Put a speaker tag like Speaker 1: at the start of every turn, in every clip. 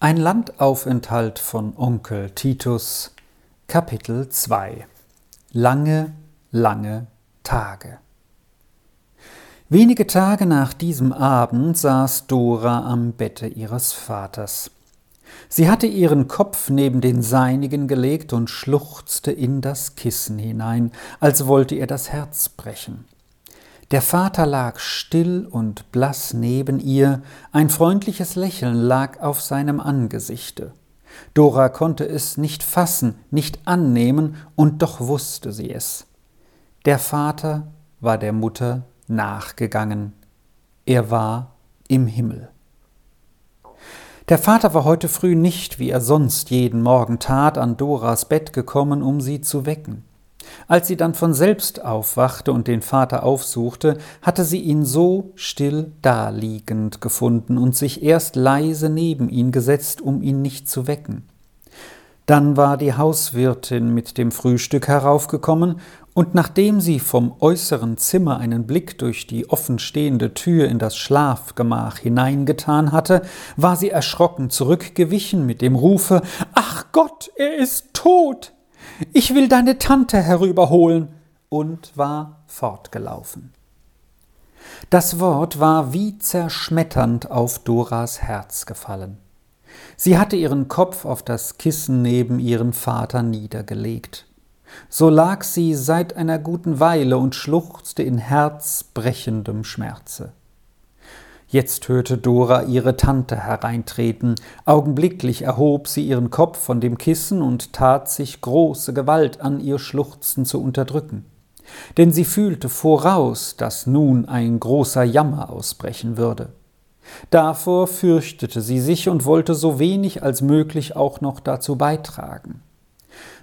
Speaker 1: Ein Landaufenthalt von Onkel Titus Kapitel 2 Lange, lange Tage Wenige Tage nach diesem Abend saß Dora am Bette ihres Vaters. Sie hatte ihren Kopf neben den seinigen gelegt und schluchzte in das Kissen hinein, als wollte ihr das Herz brechen. Der Vater lag still und blass neben ihr, ein freundliches Lächeln lag auf seinem Angesichte. Dora konnte es nicht fassen, nicht annehmen, und doch wusste sie es. Der Vater war der Mutter nachgegangen. Er war im Himmel. Der Vater war heute früh nicht, wie er sonst jeden Morgen tat, an Doras Bett gekommen, um sie zu wecken. Als sie dann von selbst aufwachte und den Vater aufsuchte, hatte sie ihn so still daliegend gefunden und sich erst leise neben ihn gesetzt, um ihn nicht zu wecken. Dann war die Hauswirtin mit dem Frühstück heraufgekommen, und nachdem sie vom äußeren Zimmer einen Blick durch die offenstehende Tür in das Schlafgemach hineingetan hatte, war sie erschrocken zurückgewichen mit dem Rufe Ach Gott, er ist tot. Ich will deine Tante herüberholen, und war fortgelaufen. Das Wort war wie zerschmetternd auf Doras Herz gefallen. Sie hatte ihren Kopf auf das Kissen neben ihren Vater niedergelegt. So lag sie seit einer guten Weile und schluchzte in herzbrechendem Schmerze. Jetzt hörte Dora ihre Tante hereintreten. Augenblicklich erhob sie ihren Kopf von dem Kissen und tat sich große Gewalt an, ihr Schluchzen zu unterdrücken. Denn sie fühlte voraus, dass nun ein großer Jammer ausbrechen würde. Davor fürchtete sie sich und wollte so wenig als möglich auch noch dazu beitragen.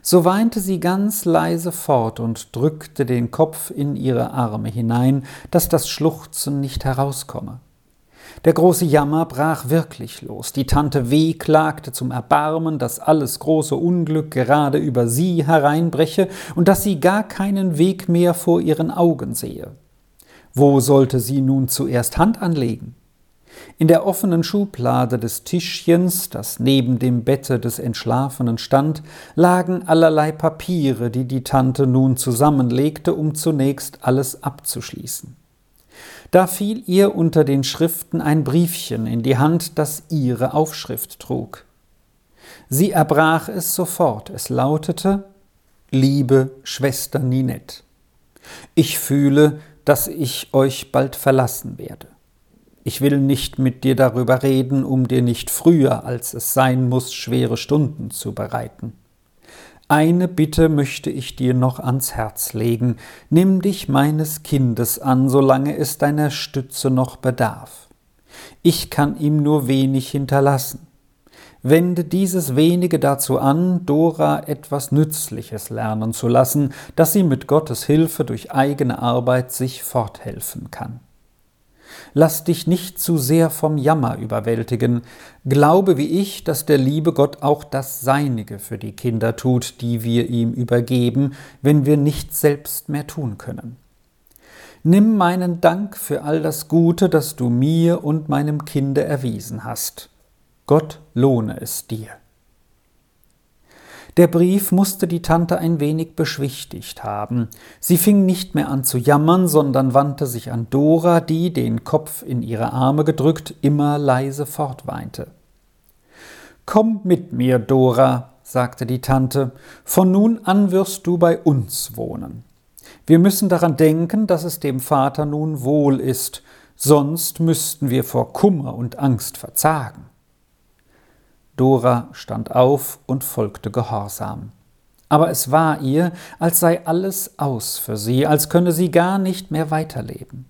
Speaker 1: So weinte sie ganz leise fort und drückte den Kopf in ihre Arme hinein, dass das Schluchzen nicht herauskomme. Der große Jammer brach wirklich los. Die Tante W. klagte zum Erbarmen, dass alles große Unglück gerade über sie hereinbreche und dass sie gar keinen Weg mehr vor ihren Augen sehe. Wo sollte sie nun zuerst Hand anlegen? In der offenen Schublade des Tischchens, das neben dem Bette des Entschlafenen stand, lagen allerlei Papiere, die die Tante nun zusammenlegte, um zunächst alles abzuschließen. Da fiel ihr unter den Schriften ein Briefchen in die Hand, das ihre Aufschrift trug. Sie erbrach es sofort. Es lautete Liebe Schwester Ninette, ich fühle, dass ich euch bald verlassen werde. Ich will nicht mit dir darüber reden, um dir nicht früher, als es sein muss, schwere Stunden zu bereiten. Eine Bitte möchte ich dir noch ans Herz legen. Nimm dich meines Kindes an, solange es deiner Stütze noch bedarf. Ich kann ihm nur wenig hinterlassen. Wende dieses wenige dazu an, Dora etwas Nützliches lernen zu lassen, dass sie mit Gottes Hilfe durch eigene Arbeit sich forthelfen kann. Lass dich nicht zu sehr vom Jammer überwältigen. Glaube wie ich, dass der liebe Gott auch das Seinige für die Kinder tut, die wir ihm übergeben, wenn wir nichts selbst mehr tun können. Nimm meinen Dank für all das Gute, das du mir und meinem Kinde erwiesen hast. Gott lohne es dir. Der Brief musste die Tante ein wenig beschwichtigt haben. Sie fing nicht mehr an zu jammern, sondern wandte sich an Dora, die, den Kopf in ihre Arme gedrückt, immer leise fortweinte. Komm mit mir, Dora, sagte die Tante, von nun an wirst du bei uns wohnen. Wir müssen daran denken, dass es dem Vater nun wohl ist, sonst müssten wir vor Kummer und Angst verzagen. Dora stand auf und folgte gehorsam. Aber es war ihr, als sei alles aus für sie, als könne sie gar nicht mehr weiterleben.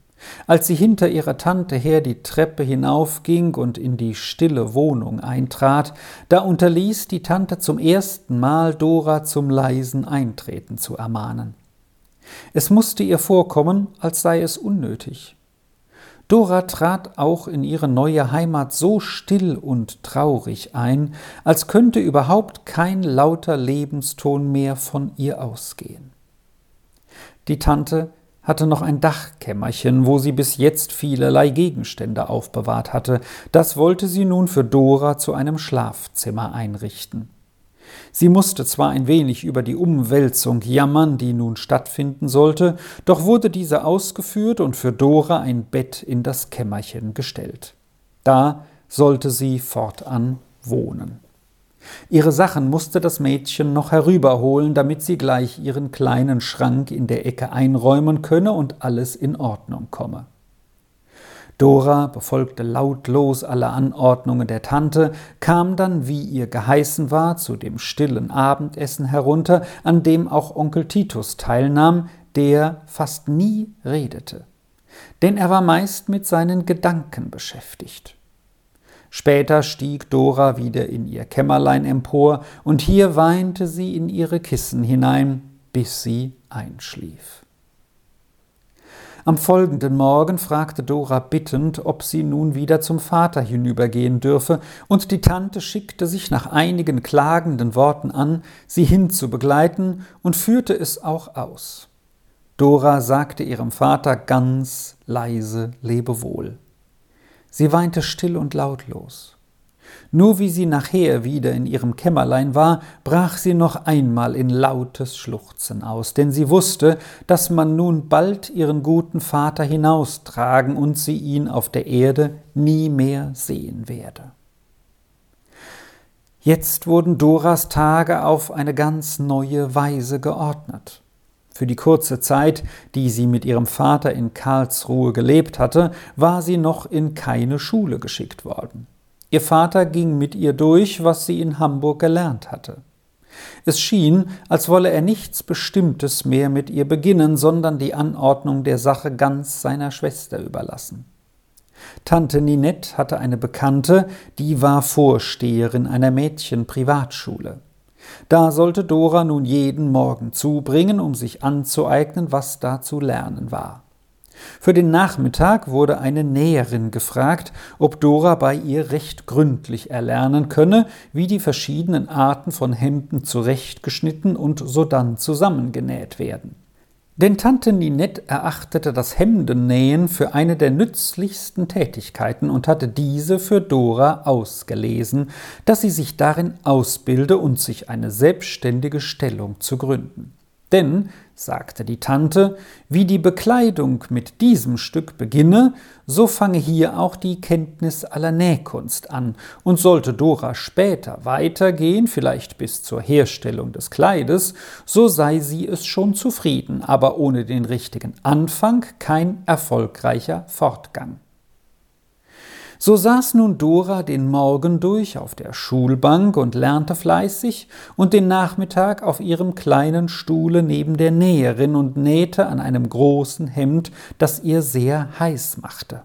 Speaker 1: Als sie hinter ihrer Tante her die Treppe hinaufging und in die stille Wohnung eintrat, da unterließ die Tante zum ersten Mal Dora zum leisen Eintreten zu ermahnen. Es musste ihr vorkommen, als sei es unnötig. Dora trat auch in ihre neue Heimat so still und traurig ein, als könnte überhaupt kein lauter Lebenston mehr von ihr ausgehen. Die Tante hatte noch ein Dachkämmerchen, wo sie bis jetzt vielerlei Gegenstände aufbewahrt hatte. Das wollte sie nun für Dora zu einem Schlafzimmer einrichten. Sie musste zwar ein wenig über die Umwälzung jammern, die nun stattfinden sollte, doch wurde diese ausgeführt und für Dora ein Bett in das Kämmerchen gestellt. Da sollte sie fortan wohnen. Ihre Sachen musste das Mädchen noch herüberholen, damit sie gleich ihren kleinen Schrank in der Ecke einräumen könne und alles in Ordnung komme. Dora befolgte lautlos alle Anordnungen der Tante, kam dann, wie ihr geheißen war, zu dem stillen Abendessen herunter, an dem auch Onkel Titus teilnahm, der fast nie redete. Denn er war meist mit seinen Gedanken beschäftigt. Später stieg Dora wieder in ihr Kämmerlein empor, und hier weinte sie in ihre Kissen hinein, bis sie einschlief. Am folgenden Morgen fragte Dora bittend, ob sie nun wieder zum Vater hinübergehen dürfe, und die Tante schickte sich nach einigen klagenden Worten an, sie hinzubegleiten und führte es auch aus. Dora sagte ihrem Vater ganz leise Lebewohl. Sie weinte still und lautlos. Nur wie sie nachher wieder in ihrem Kämmerlein war, brach sie noch einmal in lautes Schluchzen aus, denn sie wusste, dass man nun bald ihren guten Vater hinaustragen und sie ihn auf der Erde nie mehr sehen werde. Jetzt wurden Doras Tage auf eine ganz neue Weise geordnet. Für die kurze Zeit, die sie mit ihrem Vater in Karlsruhe gelebt hatte, war sie noch in keine Schule geschickt worden. Ihr Vater ging mit ihr durch, was sie in Hamburg gelernt hatte. Es schien, als wolle er nichts Bestimmtes mehr mit ihr beginnen, sondern die Anordnung der Sache ganz seiner Schwester überlassen. Tante Ninette hatte eine Bekannte, die war Vorsteherin einer Mädchenprivatschule. Da sollte Dora nun jeden Morgen zubringen, um sich anzueignen, was da zu lernen war. Für den Nachmittag wurde eine Näherin gefragt, ob Dora bei ihr recht gründlich erlernen könne, wie die verschiedenen Arten von Hemden zurechtgeschnitten und sodann zusammengenäht werden. Denn Tante Ninette erachtete das Hemdennähen für eine der nützlichsten Tätigkeiten und hatte diese für Dora ausgelesen, dass sie sich darin ausbilde und sich eine selbstständige Stellung zu gründen. Denn sagte die Tante, wie die Bekleidung mit diesem Stück beginne, so fange hier auch die Kenntnis aller Nähkunst an, und sollte Dora später weitergehen, vielleicht bis zur Herstellung des Kleides, so sei sie es schon zufrieden, aber ohne den richtigen Anfang kein erfolgreicher Fortgang. So saß nun Dora den Morgen durch auf der Schulbank und lernte fleißig und den Nachmittag auf ihrem kleinen Stuhle neben der Näherin und nähte an einem großen Hemd, das ihr sehr heiß machte.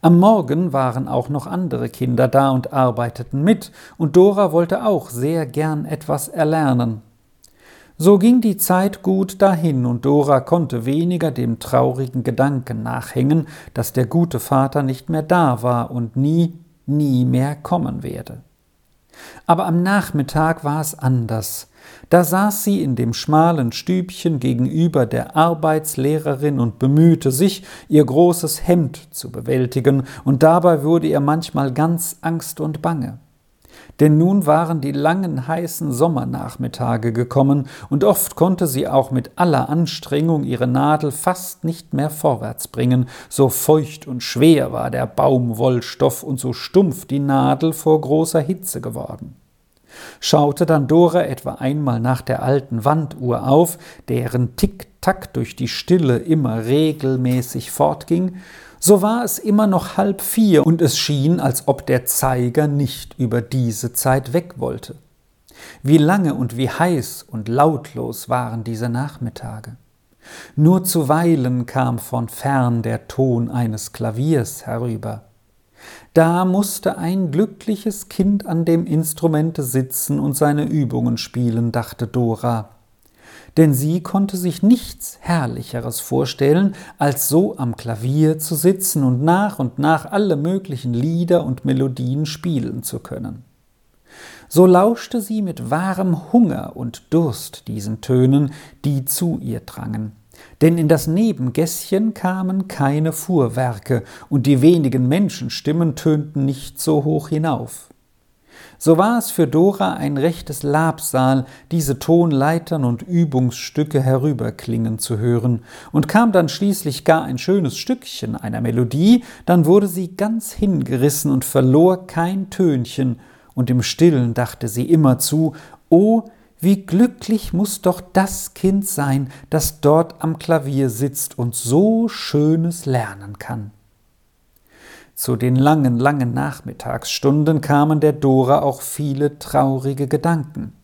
Speaker 1: Am Morgen waren auch noch andere Kinder da und arbeiteten mit, und Dora wollte auch sehr gern etwas erlernen. So ging die Zeit gut dahin, und Dora konnte weniger dem traurigen Gedanken nachhängen, dass der gute Vater nicht mehr da war und nie, nie mehr kommen werde. Aber am Nachmittag war es anders. Da saß sie in dem schmalen Stübchen gegenüber der Arbeitslehrerin und bemühte sich, ihr großes Hemd zu bewältigen, und dabei wurde ihr manchmal ganz Angst und Bange denn nun waren die langen heißen Sommernachmittage gekommen, und oft konnte sie auch mit aller Anstrengung ihre Nadel fast nicht mehr vorwärts bringen, so feucht und schwer war der Baumwollstoff und so stumpf die Nadel vor großer Hitze geworden. Schaute dann Dora etwa einmal nach der alten Wanduhr auf, deren Tick-Tack durch die Stille immer regelmäßig fortging, so war es immer noch halb vier und es schien, als ob der Zeiger nicht über diese Zeit weg wollte. Wie lange und wie heiß und lautlos waren diese Nachmittage. Nur zuweilen kam von fern der Ton eines Klaviers herüber. Da musste ein glückliches Kind an dem Instrumente sitzen und seine Übungen spielen, dachte Dora denn sie konnte sich nichts Herrlicheres vorstellen, als so am Klavier zu sitzen und nach und nach alle möglichen Lieder und Melodien spielen zu können. So lauschte sie mit wahrem Hunger und Durst diesen Tönen, die zu ihr drangen. denn in das Nebengässchen kamen keine Fuhrwerke, und die wenigen Menschenstimmen tönten nicht so hoch hinauf. So war es für Dora ein rechtes Labsal, diese Tonleitern und Übungsstücke herüberklingen zu hören, und kam dann schließlich gar ein schönes Stückchen einer Melodie, dann wurde sie ganz hingerissen und verlor kein Tönchen, und im stillen dachte sie immerzu, O, wie glücklich muss doch das Kind sein, das dort am Klavier sitzt und so Schönes lernen kann. Zu den langen, langen Nachmittagsstunden kamen der Dora auch viele traurige Gedanken.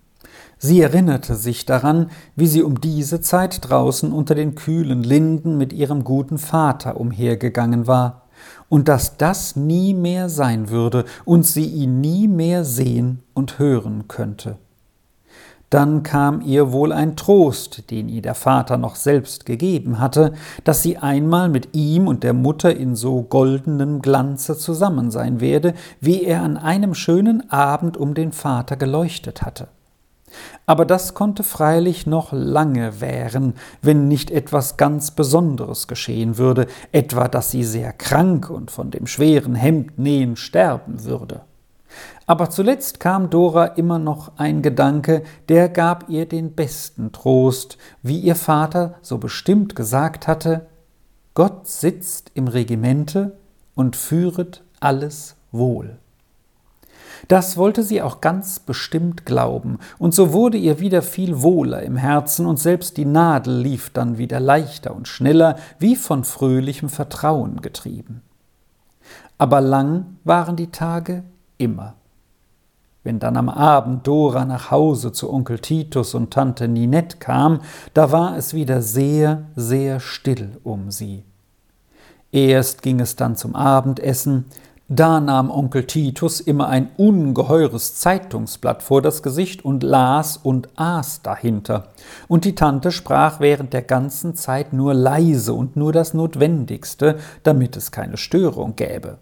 Speaker 1: Sie erinnerte sich daran, wie sie um diese Zeit draußen unter den kühlen Linden mit ihrem guten Vater umhergegangen war, und dass das nie mehr sein würde und sie ihn nie mehr sehen und hören könnte. Dann kam ihr wohl ein Trost, den ihr der Vater noch selbst gegeben hatte, dass sie einmal mit ihm und der Mutter in so goldenem Glanze zusammen sein werde, wie er an einem schönen Abend um den Vater geleuchtet hatte. Aber das konnte freilich noch lange währen, wenn nicht etwas ganz Besonderes geschehen würde, etwa dass sie sehr krank und von dem schweren Hemdnähen sterben würde. Aber zuletzt kam Dora immer noch ein Gedanke, der gab ihr den besten Trost, wie ihr Vater so bestimmt gesagt hatte, Gott sitzt im Regimente und führet alles wohl. Das wollte sie auch ganz bestimmt glauben, und so wurde ihr wieder viel wohler im Herzen, und selbst die Nadel lief dann wieder leichter und schneller, wie von fröhlichem Vertrauen getrieben. Aber lang waren die Tage immer. Wenn dann am Abend Dora nach Hause zu Onkel Titus und Tante Ninette kam, da war es wieder sehr, sehr still um sie. Erst ging es dann zum Abendessen, da nahm Onkel Titus immer ein ungeheures Zeitungsblatt vor das Gesicht und las und aß dahinter, und die Tante sprach während der ganzen Zeit nur leise und nur das Notwendigste, damit es keine Störung gäbe.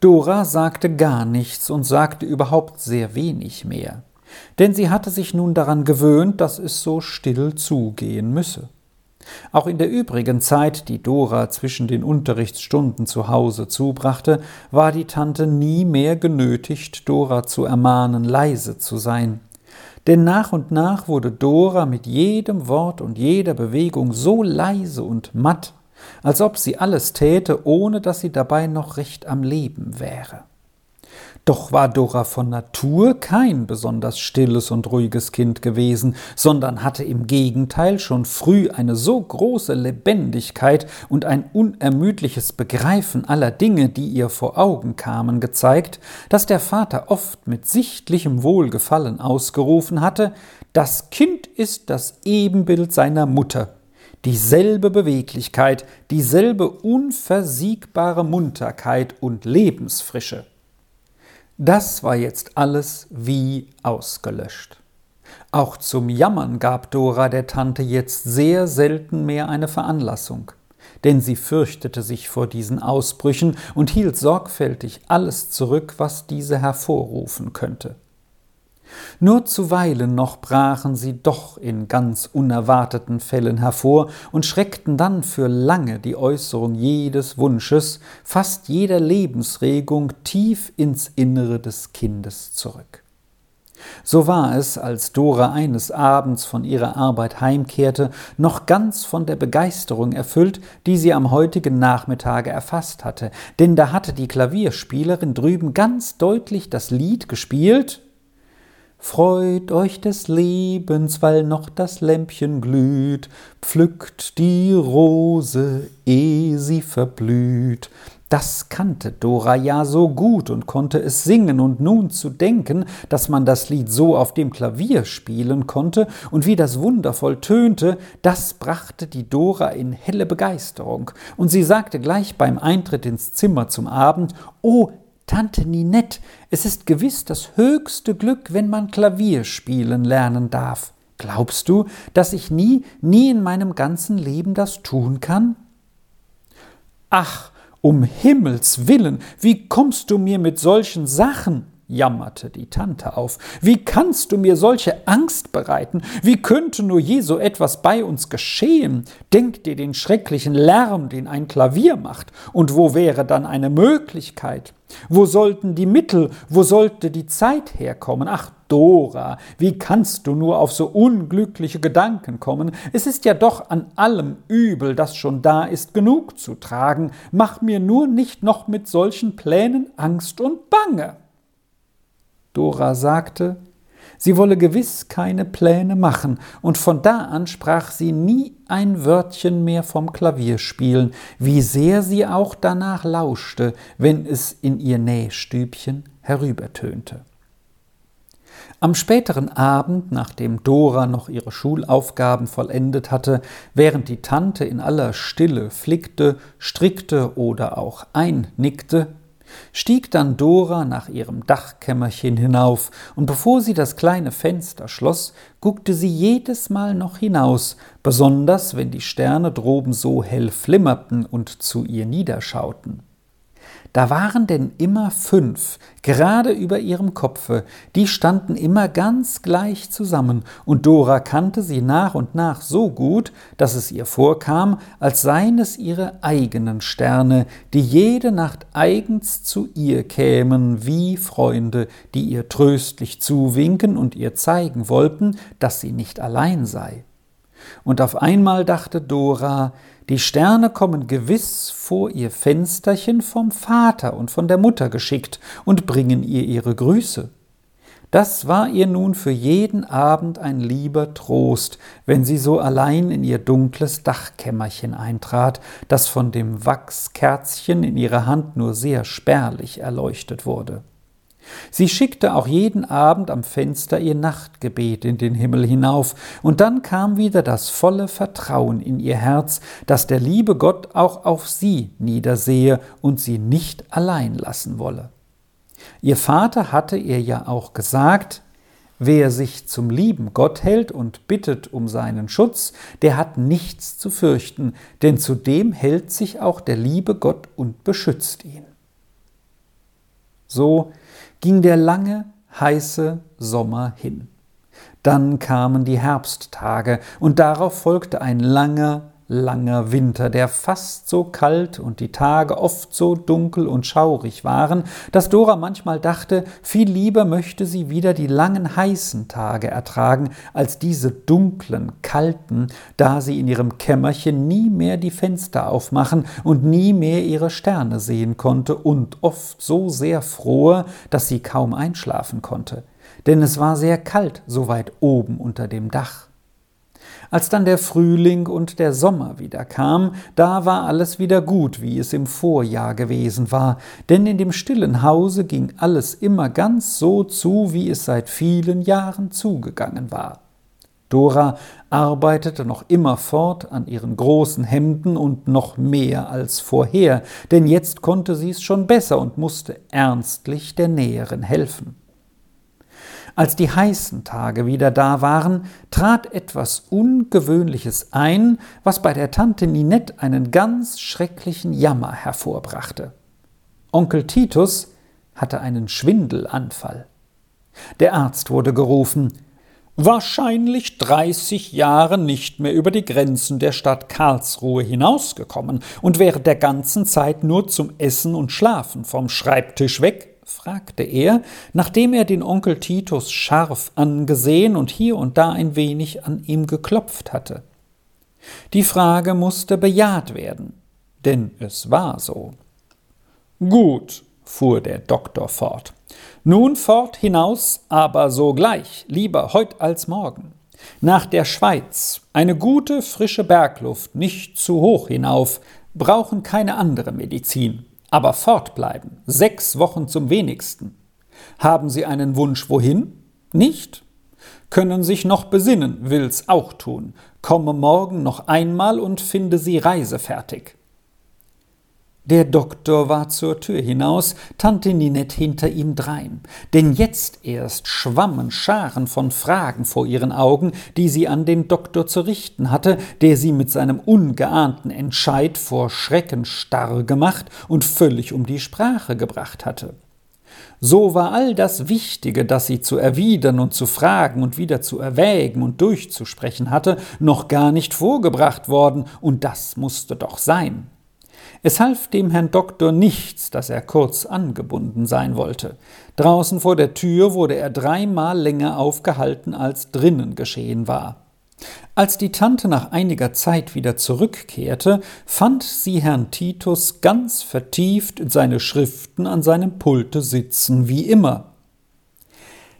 Speaker 1: Dora sagte gar nichts und sagte überhaupt sehr wenig mehr, denn sie hatte sich nun daran gewöhnt, dass es so still zugehen müsse. Auch in der übrigen Zeit, die Dora zwischen den Unterrichtsstunden zu Hause zubrachte, war die Tante nie mehr genötigt, Dora zu ermahnen, leise zu sein. Denn nach und nach wurde Dora mit jedem Wort und jeder Bewegung so leise und matt, als ob sie alles täte, ohne dass sie dabei noch recht am Leben wäre. Doch war Dora von Natur kein besonders stilles und ruhiges Kind gewesen, sondern hatte im Gegenteil schon früh eine so große Lebendigkeit und ein unermüdliches Begreifen aller Dinge, die ihr vor Augen kamen, gezeigt, dass der Vater oft mit sichtlichem Wohlgefallen ausgerufen hatte, das Kind ist das Ebenbild seiner Mutter, dieselbe Beweglichkeit, dieselbe unversiegbare Munterkeit und Lebensfrische. Das war jetzt alles wie ausgelöscht. Auch zum Jammern gab Dora der Tante jetzt sehr selten mehr eine Veranlassung, denn sie fürchtete sich vor diesen Ausbrüchen und hielt sorgfältig alles zurück, was diese hervorrufen könnte. Nur zuweilen noch brachen sie doch in ganz unerwarteten Fällen hervor und schreckten dann für lange die Äußerung jedes Wunsches, fast jeder Lebensregung tief ins Innere des Kindes zurück. So war es, als Dora eines Abends von ihrer Arbeit heimkehrte, noch ganz von der Begeisterung erfüllt, die sie am heutigen Nachmittage erfasst hatte, denn da hatte die Klavierspielerin drüben ganz deutlich das Lied gespielt, Freut euch des Lebens, weil noch das Lämpchen glüht, pflückt die Rose, eh sie verblüht. Das kannte Dora ja so gut und konnte es singen, und nun zu denken, dass man das Lied so auf dem Klavier spielen konnte und wie das wundervoll tönte, das brachte die Dora in helle Begeisterung, und sie sagte gleich beim Eintritt ins Zimmer zum Abend, Oh, Tante Ninette, es ist gewiss das höchste Glück, wenn man Klavier spielen lernen darf. Glaubst du, dass ich nie, nie in meinem ganzen Leben das tun kann? Ach, um Himmels willen, wie kommst du mir mit solchen Sachen? Jammerte die Tante auf. Wie kannst du mir solche Angst bereiten? Wie könnte nur je so etwas bei uns geschehen? Denk dir den schrecklichen Lärm, den ein Klavier macht. Und wo wäre dann eine Möglichkeit? Wo sollten die Mittel, wo sollte die Zeit herkommen? Ach, Dora, wie kannst du nur auf so unglückliche Gedanken kommen? Es ist ja doch an allem Übel, das schon da ist, genug zu tragen. Mach mir nur nicht noch mit solchen Plänen Angst und Bange. Dora sagte, sie wolle gewiss keine Pläne machen, und von da an sprach sie nie ein Wörtchen mehr vom Klavierspielen, wie sehr sie auch danach lauschte, wenn es in ihr Nähstübchen herübertönte. Am späteren Abend, nachdem Dora noch ihre Schulaufgaben vollendet hatte, während die Tante in aller Stille flickte, strickte oder auch einnickte, stieg dann Dora nach ihrem Dachkämmerchen hinauf, und bevor sie das kleine Fenster schloss, guckte sie jedes Mal noch hinaus, besonders wenn die Sterne droben so hell flimmerten und zu ihr niederschauten. Da waren denn immer fünf, gerade über ihrem Kopfe, die standen immer ganz gleich zusammen, und Dora kannte sie nach und nach so gut, dass es ihr vorkam, als seien es ihre eigenen Sterne, die jede Nacht eigens zu ihr kämen, wie Freunde, die ihr tröstlich zuwinken und ihr zeigen wollten, dass sie nicht allein sei. Und auf einmal dachte Dora, die Sterne kommen gewiss vor ihr Fensterchen vom Vater und von der Mutter geschickt und bringen ihr ihre Grüße. Das war ihr nun für jeden Abend ein lieber Trost, wenn sie so allein in ihr dunkles Dachkämmerchen eintrat, das von dem Wachskerzchen in ihrer Hand nur sehr spärlich erleuchtet wurde. Sie schickte auch jeden Abend am Fenster ihr Nachtgebet in den Himmel hinauf, und dann kam wieder das volle Vertrauen in ihr Herz, dass der liebe Gott auch auf sie niedersehe und sie nicht allein lassen wolle. Ihr Vater hatte ihr ja auch gesagt, Wer sich zum lieben Gott hält und bittet um seinen Schutz, der hat nichts zu fürchten, denn zu dem hält sich auch der liebe Gott und beschützt ihn. So ging der lange, heiße Sommer hin. Dann kamen die Herbsttage, und darauf folgte ein langer, langer Winter, der fast so kalt und die Tage oft so dunkel und schaurig waren, dass Dora manchmal dachte, viel lieber möchte sie wieder die langen heißen Tage ertragen, als diese dunklen, kalten, da sie in ihrem Kämmerchen nie mehr die Fenster aufmachen und nie mehr ihre Sterne sehen konnte und oft so sehr frohe, dass sie kaum einschlafen konnte. Denn es war sehr kalt so weit oben unter dem Dach. Als dann der Frühling und der Sommer wieder kam, da war alles wieder gut, wie es im Vorjahr gewesen war, denn in dem stillen Hause ging alles immer ganz so zu, wie es seit vielen Jahren zugegangen war. Dora arbeitete noch immer fort an ihren großen Hemden und noch mehr als vorher, denn jetzt konnte sie es schon besser und musste ernstlich der Näherin helfen. Als die heißen Tage wieder da waren, trat etwas Ungewöhnliches ein, was bei der Tante Ninette einen ganz schrecklichen Jammer hervorbrachte. Onkel Titus hatte einen Schwindelanfall. Der Arzt wurde gerufen, wahrscheinlich dreißig Jahre nicht mehr über die Grenzen der Stadt Karlsruhe hinausgekommen und während der ganzen Zeit nur zum Essen und Schlafen vom Schreibtisch weg fragte er, nachdem er den Onkel Titus scharf angesehen und hier und da ein wenig an ihm geklopft hatte. Die Frage musste bejaht werden, denn es war so. Gut, fuhr der Doktor fort. Nun fort hinaus, aber sogleich, lieber heut als morgen. Nach der Schweiz, eine gute, frische Bergluft, nicht zu hoch hinauf, brauchen keine andere Medizin. Aber fortbleiben, sechs Wochen zum wenigsten. Haben Sie einen Wunsch wohin? Nicht? Können sich noch besinnen, will's auch tun. Komme morgen noch einmal und finde Sie reisefertig. Der Doktor war zur Tür hinaus, Tante Ninette hinter ihm drein. Denn jetzt erst schwammen Scharen von Fragen vor ihren Augen, die sie an den Doktor zu richten hatte, der sie mit seinem ungeahnten Entscheid vor Schrecken starr gemacht und völlig um die Sprache gebracht hatte. So war all das Wichtige, das sie zu erwidern und zu fragen und wieder zu erwägen und durchzusprechen hatte, noch gar nicht vorgebracht worden, und das musste doch sein. Es half dem Herrn Doktor nichts, dass er kurz angebunden sein wollte. Draußen vor der Tür wurde er dreimal länger aufgehalten, als drinnen geschehen war. Als die Tante nach einiger Zeit wieder zurückkehrte, fand sie Herrn Titus ganz vertieft in seine Schriften an seinem Pulte sitzen, wie immer.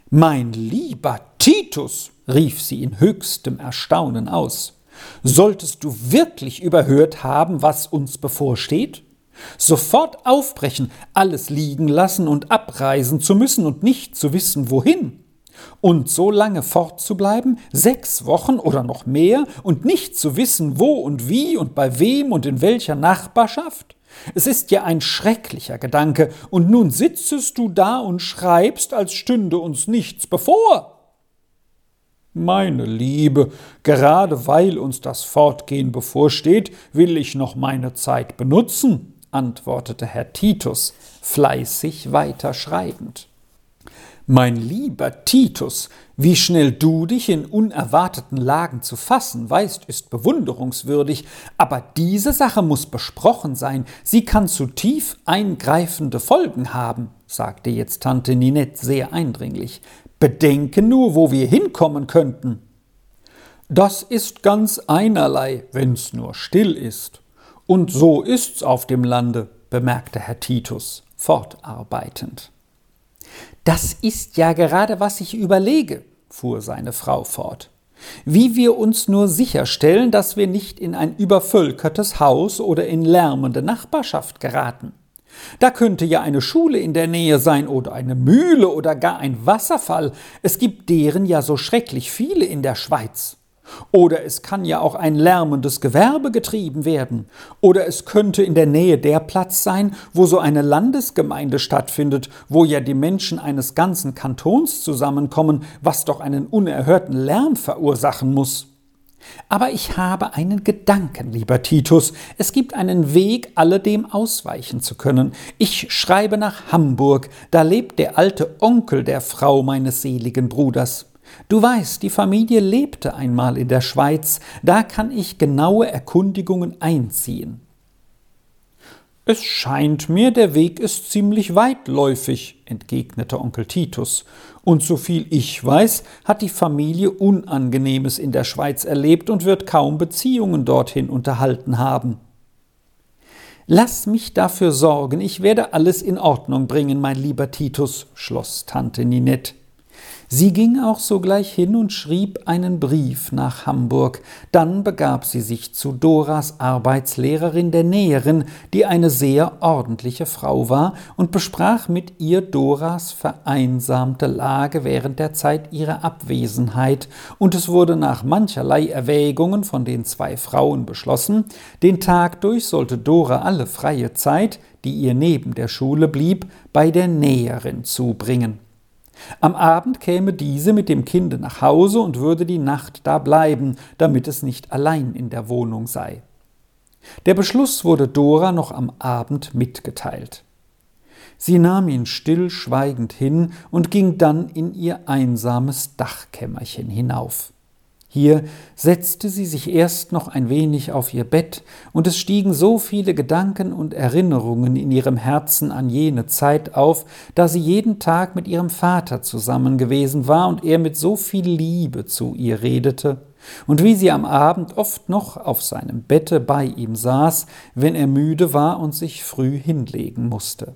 Speaker 1: Mein lieber Titus, rief sie in höchstem Erstaunen aus, Solltest du wirklich überhört haben, was uns bevorsteht? Sofort aufbrechen, alles liegen lassen und abreisen zu müssen und nicht zu wissen, wohin. Und so lange fortzubleiben, sechs Wochen oder noch mehr, und nicht zu wissen, wo und wie und bei wem und in welcher Nachbarschaft? Es ist ja ein schrecklicher Gedanke, und nun sitzest du da und schreibst, als stünde uns nichts bevor. Meine Liebe, gerade weil uns das Fortgehen bevorsteht, will ich noch meine Zeit benutzen, antwortete Herr Titus, fleißig weiterschreibend. Mein lieber Titus, wie schnell du dich in unerwarteten Lagen zu fassen weißt, ist bewunderungswürdig, aber diese Sache muss besprochen sein, sie kann zu tief eingreifende Folgen haben, sagte jetzt Tante Ninette sehr eindringlich. Bedenke nur, wo wir hinkommen könnten. Das ist ganz einerlei, wenn's nur still ist. Und so ist's auf dem Lande, bemerkte Herr Titus, fortarbeitend. Das ist ja gerade, was ich überlege, fuhr seine Frau fort. Wie wir uns nur sicherstellen, dass wir nicht in ein übervölkertes Haus oder in lärmende Nachbarschaft geraten. Da könnte ja eine Schule in der Nähe sein oder eine Mühle oder gar ein Wasserfall. Es gibt deren ja so schrecklich viele in der Schweiz. Oder es kann ja auch ein lärmendes Gewerbe getrieben werden. Oder es könnte in der Nähe der Platz sein, wo so eine Landesgemeinde stattfindet, wo ja die Menschen eines ganzen Kantons zusammenkommen, was doch einen unerhörten Lärm verursachen muss. Aber ich habe einen Gedanken, lieber Titus. Es gibt einen Weg, alledem ausweichen zu können. Ich schreibe nach Hamburg, da lebt der alte Onkel der Frau meines seligen Bruders. Du weißt, die Familie lebte einmal in der Schweiz, da kann ich genaue Erkundigungen einziehen. Es scheint mir, der Weg ist ziemlich weitläufig, entgegnete Onkel Titus, und soviel ich weiß, hat die Familie Unangenehmes in der Schweiz erlebt und wird kaum Beziehungen dorthin unterhalten haben. Lass mich dafür sorgen, ich werde alles in Ordnung bringen, mein lieber Titus, schloss Tante Ninette. Sie ging auch sogleich hin und schrieb einen Brief nach Hamburg. Dann begab sie sich zu Doras Arbeitslehrerin der Näherin, die eine sehr ordentliche Frau war, und besprach mit ihr Doras vereinsamte Lage während der Zeit ihrer Abwesenheit, und es wurde nach mancherlei Erwägungen von den zwei Frauen beschlossen, den Tag durch sollte Dora alle freie Zeit, die ihr neben der Schule blieb, bei der Näherin zubringen. Am Abend käme diese mit dem Kinde nach Hause und würde die Nacht da bleiben, damit es nicht allein in der Wohnung sei. Der Beschluss wurde Dora noch am Abend mitgeteilt. Sie nahm ihn stillschweigend hin und ging dann in ihr einsames Dachkämmerchen hinauf. Hier setzte sie sich erst noch ein wenig auf ihr Bett, und es stiegen so viele Gedanken und Erinnerungen in ihrem Herzen an jene Zeit auf, da sie jeden Tag mit ihrem Vater zusammen gewesen war und er mit so viel Liebe zu ihr redete, und wie sie am Abend oft noch auf seinem Bette bei ihm saß, wenn er müde war und sich früh hinlegen musste.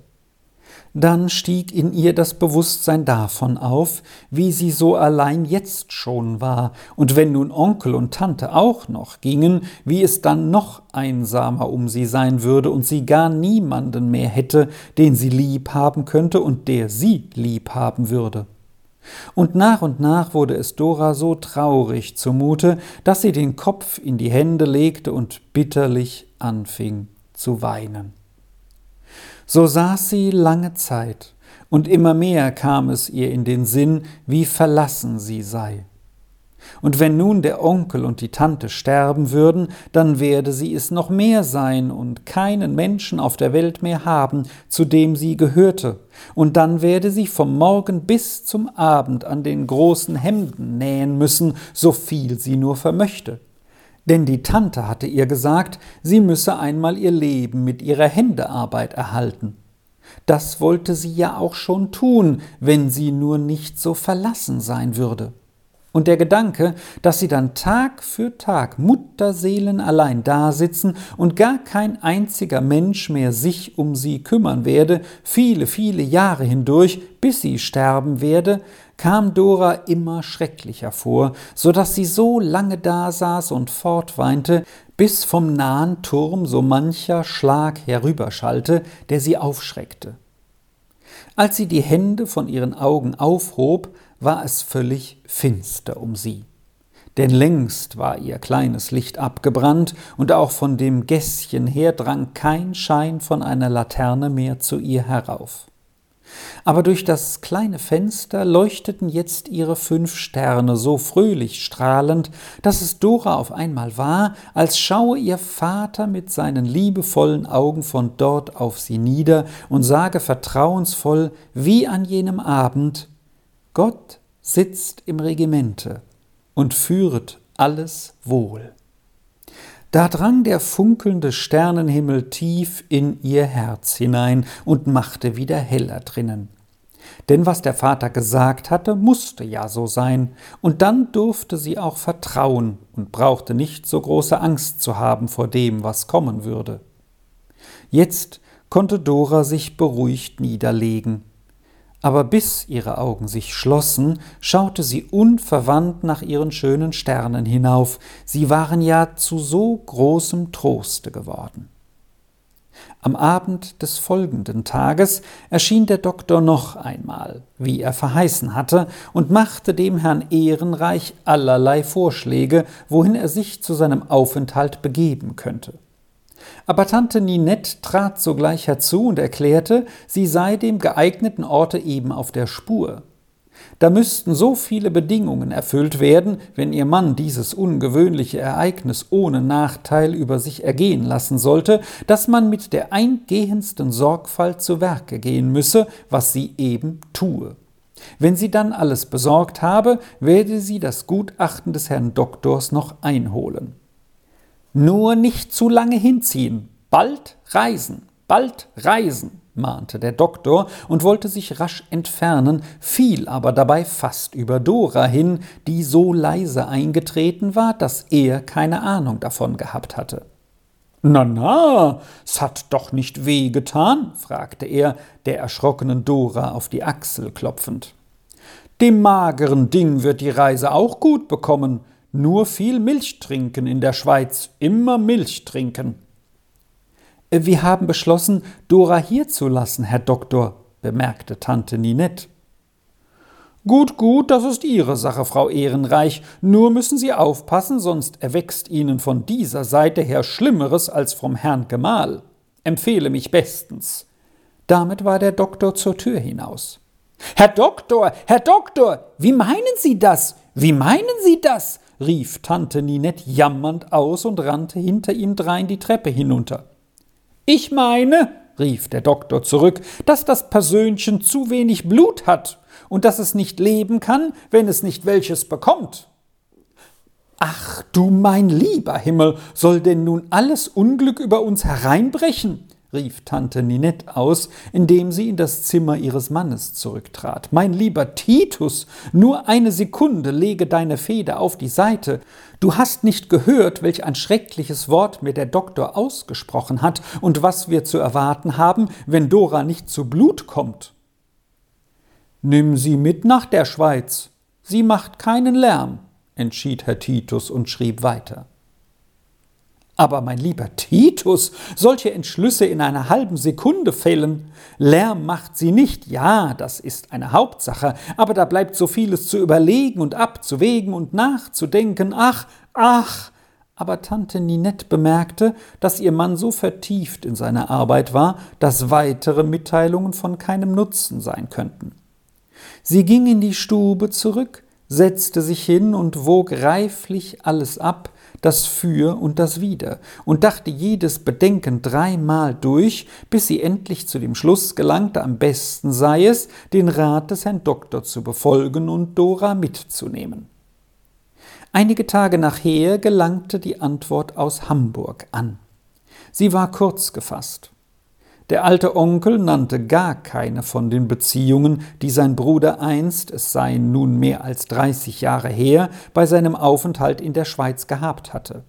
Speaker 1: Dann stieg in ihr das Bewusstsein davon auf, wie sie so allein jetzt schon war, und wenn nun Onkel und Tante auch noch gingen, wie es dann noch einsamer um sie sein würde und sie gar niemanden mehr hätte, den sie lieb haben könnte und der sie lieb haben würde. Und nach und nach wurde es Dora so traurig zumute, dass sie den Kopf in die Hände legte und bitterlich anfing zu weinen. So saß sie lange Zeit, und immer mehr kam es ihr in den Sinn, wie verlassen sie sei. Und wenn nun der Onkel und die Tante sterben würden, dann werde sie es noch mehr sein und keinen Menschen auf der Welt mehr haben, zu dem sie gehörte. Und dann werde sie vom Morgen bis zum Abend an den großen Hemden nähen müssen, so viel sie nur vermöchte. Denn die Tante hatte ihr gesagt, sie müsse einmal ihr Leben mit ihrer Händearbeit erhalten. Das wollte sie ja auch schon tun, wenn sie nur nicht so verlassen sein würde. Und der Gedanke, dass sie dann Tag für Tag Mutterseelen allein dasitzen und gar kein einziger Mensch mehr sich um sie kümmern werde, viele, viele Jahre hindurch, bis sie sterben werde, kam Dora immer schrecklicher vor, so dass sie so lange dasaß und fortweinte, bis vom nahen Turm so mancher Schlag herüberschallte, der sie aufschreckte. Als sie die Hände von ihren Augen aufhob, war es völlig finster um sie. Denn längst war ihr kleines Licht abgebrannt, und auch von dem Gässchen her drang kein Schein von einer Laterne mehr zu ihr herauf. Aber durch das kleine Fenster leuchteten jetzt ihre fünf Sterne so fröhlich strahlend, dass es Dora auf einmal war, als schaue ihr Vater mit seinen liebevollen Augen von dort auf sie nieder und sage vertrauensvoll wie an jenem Abend Gott sitzt im Regimente und führet alles wohl. Da drang der funkelnde Sternenhimmel tief in ihr Herz hinein und machte wieder heller drinnen. Denn was der Vater gesagt hatte, musste ja so sein, und dann durfte sie auch vertrauen und brauchte nicht so große Angst zu haben vor dem, was kommen würde. Jetzt konnte Dora sich beruhigt niederlegen aber bis ihre Augen sich schlossen, schaute sie unverwandt nach ihren schönen Sternen hinauf, sie waren ja zu so großem Troste geworden. Am Abend des folgenden Tages erschien der Doktor noch einmal, wie er verheißen hatte, und machte dem Herrn Ehrenreich allerlei Vorschläge, wohin er sich zu seinem Aufenthalt begeben könnte. Aber Tante Ninette trat sogleich herzu und erklärte, sie sei dem geeigneten Orte eben auf der Spur. Da müssten so viele Bedingungen erfüllt werden, wenn ihr Mann dieses ungewöhnliche Ereignis ohne Nachteil über sich ergehen lassen sollte, dass man mit der eingehendsten Sorgfalt zu Werke gehen müsse, was sie eben tue. Wenn sie dann alles besorgt habe, werde sie das Gutachten des Herrn Doktors noch einholen. Nur nicht zu lange hinziehen. Bald reisen, bald reisen, mahnte der Doktor und wollte sich rasch entfernen, fiel aber dabei fast über Dora hin, die so leise eingetreten war, dass er keine Ahnung davon gehabt hatte. Na, na, es hat doch nicht weh getan? fragte er, der erschrockenen Dora auf die Achsel klopfend. Dem mageren Ding wird die Reise auch gut bekommen. Nur viel Milch trinken in der Schweiz, immer Milch trinken. Äh, wir haben beschlossen, Dora hier zu lassen, Herr Doktor, bemerkte Tante Ninette. Gut, gut, das ist Ihre Sache, Frau Ehrenreich. Nur müssen Sie aufpassen, sonst erwächst Ihnen von dieser Seite her Schlimmeres als vom Herrn Gemahl. Empfehle mich bestens. Damit war der Doktor zur Tür hinaus. Herr Doktor, Herr Doktor, wie meinen Sie das? Wie meinen Sie das? Rief Tante Ninette jammernd aus und rannte hinter ihm drein die Treppe hinunter. Ich meine, rief der Doktor zurück, dass das Persönchen zu wenig Blut hat und dass es nicht leben kann, wenn es nicht welches bekommt. Ach du mein lieber Himmel, soll denn nun alles Unglück über uns hereinbrechen? Rief Tante Ninette aus, indem sie in das Zimmer ihres Mannes zurücktrat. Mein lieber Titus, nur eine Sekunde lege deine Feder auf die Seite. Du hast nicht gehört, welch ein schreckliches Wort mir der Doktor ausgesprochen hat und was wir zu erwarten haben, wenn Dora nicht zu Blut kommt. Nimm sie mit nach der Schweiz. Sie macht keinen Lärm, entschied Herr Titus und schrieb weiter. Aber mein lieber Titus, solche Entschlüsse in einer halben Sekunde fällen. Lärm macht sie nicht, ja, das ist eine Hauptsache, aber da bleibt so vieles zu überlegen und abzuwägen und nachzudenken. Ach, ach! Aber Tante Ninette bemerkte, dass ihr Mann so vertieft in seine Arbeit war, dass weitere Mitteilungen von keinem Nutzen sein könnten. Sie ging in die Stube zurück, setzte sich hin und wog reiflich alles ab, das Für und das Wider, und dachte jedes Bedenken dreimal durch, bis sie endlich zu dem Schluss gelangte, am besten sei es, den Rat des Herrn Doktor zu befolgen und Dora mitzunehmen. Einige Tage nachher gelangte die Antwort aus Hamburg an. Sie war kurz gefasst. Der alte Onkel nannte gar keine von den Beziehungen, die sein Bruder einst, es seien nun mehr als dreißig Jahre her, bei seinem Aufenthalt in der Schweiz gehabt hatte.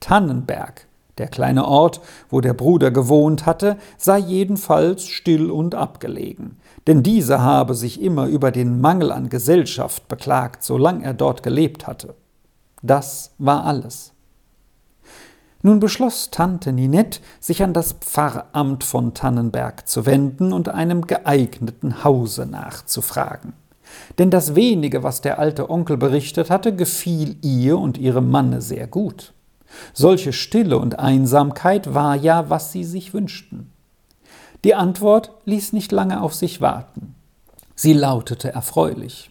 Speaker 1: Tannenberg, der kleine Ort, wo der Bruder gewohnt hatte, sei jedenfalls still und abgelegen, denn dieser habe sich immer über den Mangel an Gesellschaft beklagt, solange er dort gelebt hatte. Das war alles. Nun beschloss Tante Ninette, sich an das Pfarramt von Tannenberg zu wenden und einem geeigneten Hause nachzufragen. Denn das wenige, was der alte Onkel berichtet hatte, gefiel ihr und ihrem Manne sehr gut. Solche Stille und Einsamkeit war ja, was sie sich wünschten. Die Antwort ließ nicht lange auf sich warten. Sie lautete erfreulich.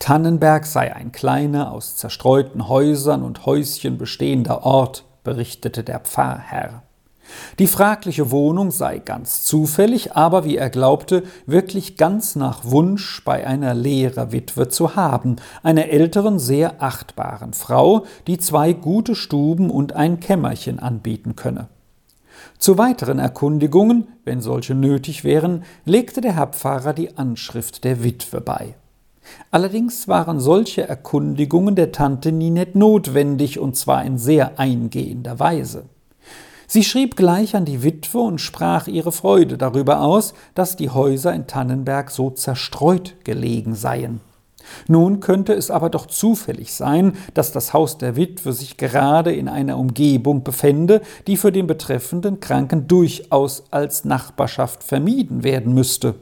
Speaker 1: Tannenberg sei ein kleiner, aus zerstreuten Häusern und Häuschen bestehender Ort, berichtete der Pfarrherr. Die fragliche Wohnung sei ganz zufällig, aber wie er glaubte, wirklich ganz nach Wunsch bei einer Lehrerwitwe zu haben, einer älteren, sehr achtbaren Frau, die zwei gute Stuben und ein Kämmerchen anbieten könne. Zu weiteren Erkundigungen, wenn solche nötig wären, legte der Herr Pfarrer die Anschrift der Witwe bei. Allerdings waren solche Erkundigungen der Tante Ninette notwendig, und zwar in sehr eingehender Weise. Sie schrieb gleich an die Witwe und sprach ihre Freude darüber aus, dass die Häuser in Tannenberg so zerstreut gelegen seien. Nun könnte es aber doch zufällig sein, dass das Haus der Witwe sich gerade in einer Umgebung befände, die für den betreffenden Kranken durchaus als Nachbarschaft vermieden werden müsste.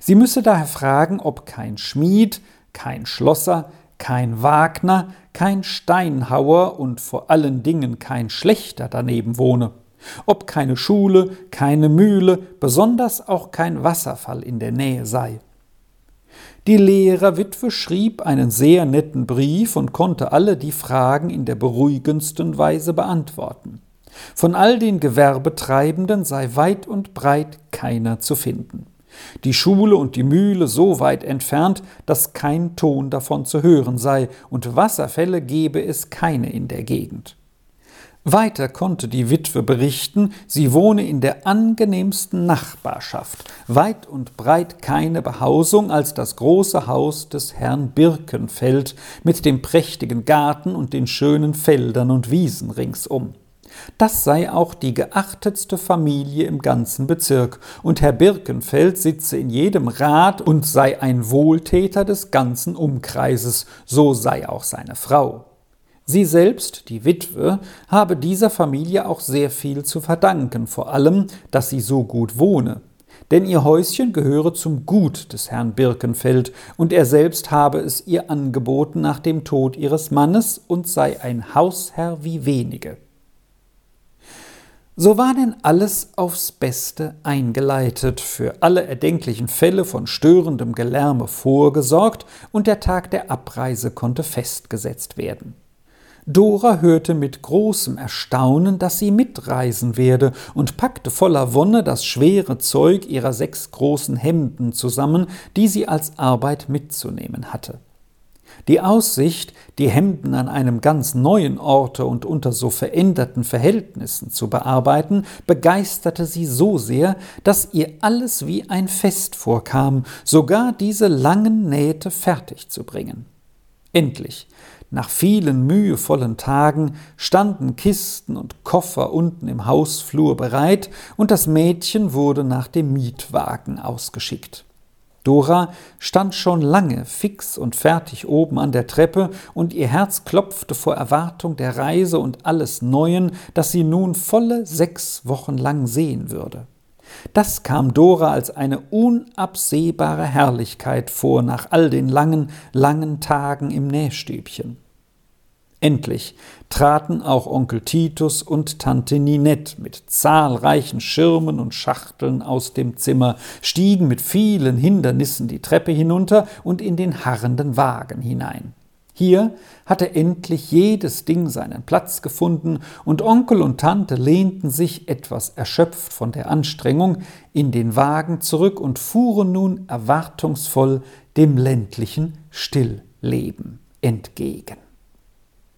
Speaker 1: Sie müsse daher fragen, ob kein Schmied, kein Schlosser, kein Wagner, kein Steinhauer und vor allen Dingen kein Schlechter daneben wohne, ob keine Schule, keine Mühle, besonders auch kein Wasserfall in der Nähe sei. Die Lehrerwitwe schrieb einen sehr netten Brief und konnte alle die Fragen in der beruhigendsten Weise beantworten. Von all den Gewerbetreibenden sei weit und breit keiner zu finden die Schule und die Mühle so weit entfernt, dass kein Ton davon zu hören sei, und Wasserfälle gebe es keine in der Gegend. Weiter konnte die Witwe berichten, sie wohne in der angenehmsten Nachbarschaft, weit und breit keine Behausung als das große Haus des Herrn Birkenfeld mit dem prächtigen Garten und den schönen Feldern und Wiesen ringsum. Das sei auch die geachtetste Familie im ganzen Bezirk, und Herr Birkenfeld sitze in jedem Rat und sei ein Wohltäter des ganzen Umkreises, so sei auch seine Frau. Sie selbst, die Witwe, habe dieser Familie auch sehr viel zu verdanken, vor allem, dass sie so gut wohne. Denn ihr Häuschen gehöre zum Gut des Herrn Birkenfeld, und er selbst habe es ihr angeboten nach dem Tod ihres Mannes und sei ein Hausherr wie wenige. So war denn alles aufs Beste eingeleitet, für alle erdenklichen Fälle von störendem Gelärme vorgesorgt, und der Tag der Abreise konnte festgesetzt werden. Dora hörte mit großem Erstaunen, dass sie mitreisen werde, und packte voller Wonne das schwere Zeug ihrer sechs großen Hemden zusammen, die sie als Arbeit mitzunehmen hatte. Die Aussicht, die Hemden an einem ganz neuen Orte und unter so veränderten Verhältnissen zu bearbeiten, begeisterte sie so sehr, dass ihr alles wie ein Fest vorkam, sogar diese langen Nähte fertig zu bringen. Endlich, nach vielen mühevollen Tagen, standen Kisten und Koffer unten im Hausflur bereit, und das Mädchen wurde nach dem Mietwagen ausgeschickt. Dora stand schon lange fix und fertig oben an der Treppe, und ihr Herz klopfte vor Erwartung der Reise und alles Neuen, das sie nun volle sechs Wochen lang sehen würde. Das kam Dora als eine unabsehbare Herrlichkeit vor nach all den langen, langen Tagen im Nähstübchen. Endlich traten auch Onkel Titus und Tante Ninette mit zahlreichen Schirmen und Schachteln aus dem Zimmer, stiegen mit vielen Hindernissen die Treppe hinunter und in den harrenden Wagen hinein. Hier hatte endlich jedes Ding seinen Platz gefunden, und Onkel und Tante lehnten sich etwas erschöpft von der Anstrengung in den Wagen zurück und fuhren nun erwartungsvoll dem ländlichen Stillleben entgegen.